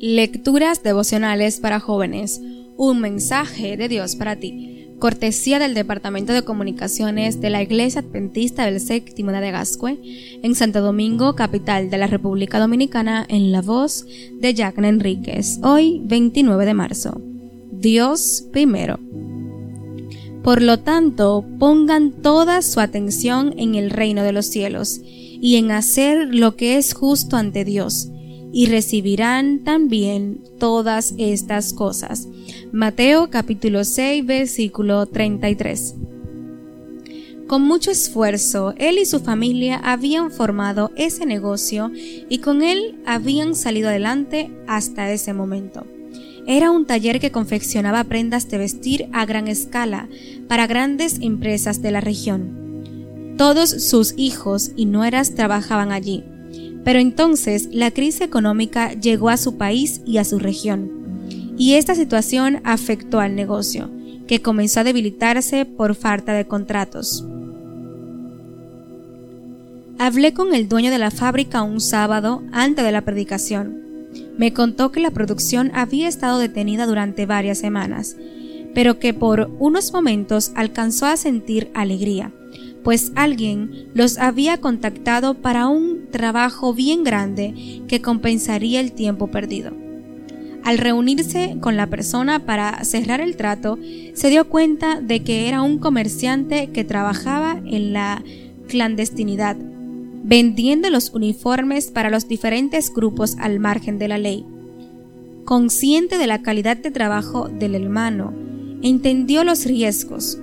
Lecturas devocionales para jóvenes. Un mensaje de Dios para ti. Cortesía del Departamento de Comunicaciones de la Iglesia Adventista del Séptimo de Gascue, en Santo Domingo, capital de la República Dominicana, en la voz de Jack Enríquez. Hoy, 29 de marzo. Dios primero. Por lo tanto, pongan toda su atención en el reino de los cielos y en hacer lo que es justo ante Dios y recibirán también todas estas cosas. Mateo capítulo 6 versículo 33. Con mucho esfuerzo, él y su familia habían formado ese negocio y con él habían salido adelante hasta ese momento. Era un taller que confeccionaba prendas de vestir a gran escala para grandes empresas de la región. Todos sus hijos y nueras trabajaban allí pero entonces la crisis económica llegó a su país y a su región, y esta situación afectó al negocio, que comenzó a debilitarse por falta de contratos. Hablé con el dueño de la fábrica un sábado antes de la predicación. Me contó que la producción había estado detenida durante varias semanas, pero que por unos momentos alcanzó a sentir alegría, pues alguien los había contactado para un trabajo bien grande que compensaría el tiempo perdido. Al reunirse con la persona para cerrar el trato, se dio cuenta de que era un comerciante que trabajaba en la clandestinidad, vendiendo los uniformes para los diferentes grupos al margen de la ley. Consciente de la calidad de trabajo del hermano, entendió los riesgos,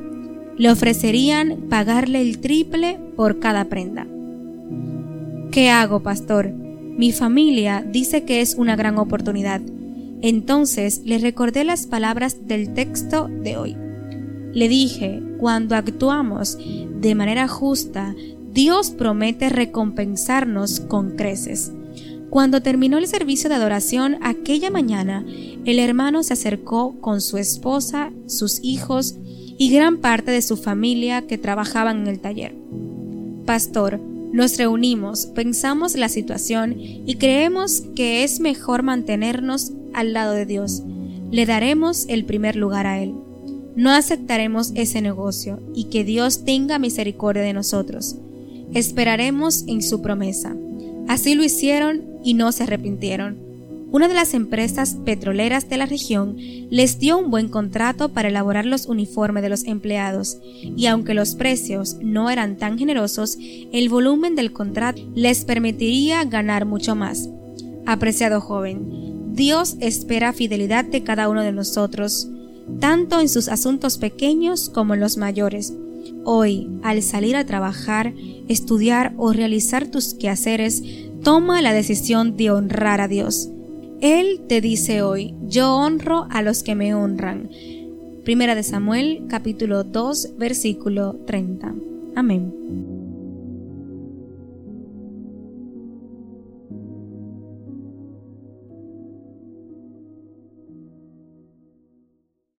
le ofrecerían pagarle el triple por cada prenda. ¿Qué hago, pastor? Mi familia dice que es una gran oportunidad. Entonces le recordé las palabras del texto de hoy. Le dije, cuando actuamos de manera justa, Dios promete recompensarnos con creces. Cuando terminó el servicio de adoración aquella mañana, el hermano se acercó con su esposa, sus hijos y gran parte de su familia que trabajaban en el taller. Pastor, nos reunimos, pensamos la situación y creemos que es mejor mantenernos al lado de Dios. Le daremos el primer lugar a Él. No aceptaremos ese negocio y que Dios tenga misericordia de nosotros. Esperaremos en su promesa. Así lo hicieron y no se arrepintieron una de las empresas petroleras de la región les dio un buen contrato para elaborar los uniformes de los empleados, y aunque los precios no eran tan generosos, el volumen del contrato les permitiría ganar mucho más. Apreciado joven, Dios espera fidelidad de cada uno de nosotros, tanto en sus asuntos pequeños como en los mayores. Hoy, al salir a trabajar, estudiar o realizar tus quehaceres, toma la decisión de honrar a Dios. Él te dice hoy, yo honro a los que me honran. Primera de Samuel capítulo 2 versículo 30. Amén.